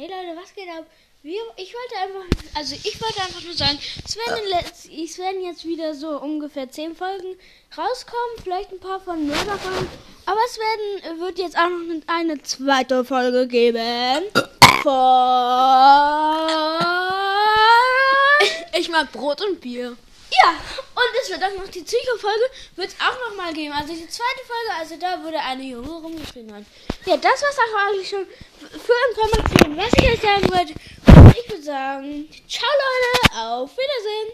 Hey Leute, was geht ab? Wir, ich wollte einfach, also ich wollte einfach nur sagen, es letz- es werden jetzt wieder so ungefähr 10 Folgen rauskommen, vielleicht ein paar von mir davon, aber es werden, wird jetzt auch noch eine zweite Folge geben von... Ich mag Brot und Bier. Ja, und es wird auch noch die Psycho-Folge, wird es auch noch mal geben. Also die zweite Folge, also da würde eine Junge rumgeschrien haben. Ja, das war's auch eigentlich schon für Informationen, was ich wollte. Und ich würde sagen, ciao Leute, auf Wiedersehen.